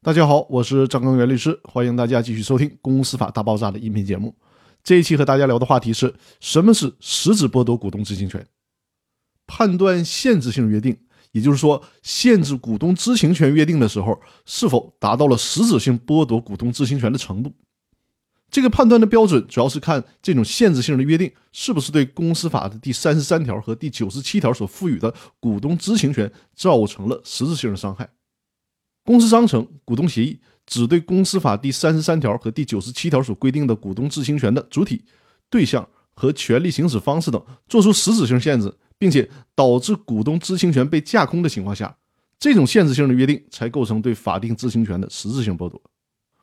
大家好，我是张根元律师，欢迎大家继续收听《公司法大爆炸》的音频节目。这一期和大家聊的话题是什么是实质剥夺股东知情权？判断限制性约定，也就是说限制股东知情权约定的时候，是否达到了实质性剥夺股东知情权的程度？这个判断的标准主要是看这种限制性的约定是不是对公司法的第三十三条和第九十七条所赋予的股东知情权造成了实质性的伤害。公司章程、股东协议只对公司法第三十三条和第九十七条所规定的股东知情权的主体、对象和权利行使方式等作出实质性限制，并且导致股东知情权被架空的情况下，这种限制性的约定才构成对法定知情权的实质性剥夺。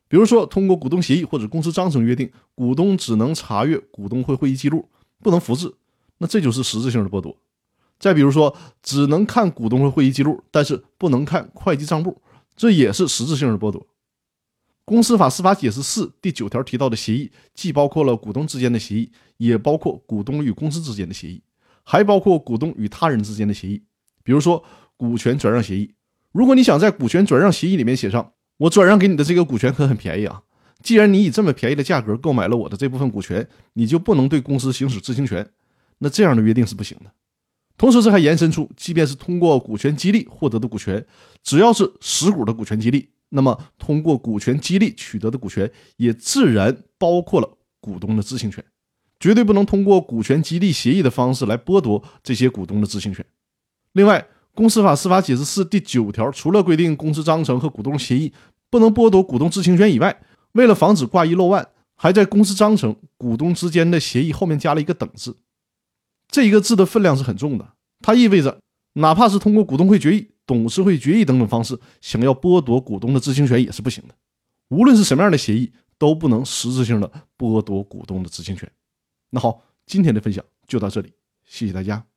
比如说，通过股东协议或者公司章程约定，股东只能查阅股东会会议记录，不能复制，那这就是实质性的剥夺。再比如说，只能看股东会会议记录，但是不能看会计账簿，这也是实质性的剥夺。公司法司法解释四第九条提到的协议，既包括了股东之间的协议，也包括股东与公司之间的协议，还包括股东与他人之间的协议。比如说，股权转让协议，如果你想在股权转让协议里面写上。我转让给你的这个股权可很便宜啊！既然你以这么便宜的价格购买了我的这部分股权，你就不能对公司行使知情权。那这样的约定是不行的。同时，这还延伸出，即便是通过股权激励获得的股权，只要是实股的股权激励，那么通过股权激励取得的股权也自然包括了股东的知情权，绝对不能通过股权激励协议的方式来剥夺这些股东的知情权。另外，公司法司法解释四第九条，除了规定公司章程和股东协议不能剥夺股东知情权以外，为了防止挂一漏万，还在公司章程、股东之间的协议后面加了一个“等”字。这一个字的分量是很重的，它意味着，哪怕是通过股东会决议、董事会决议等等方式，想要剥夺股东的知情权也是不行的。无论是什么样的协议，都不能实质性的剥夺股东的知情权。那好，今天的分享就到这里，谢谢大家。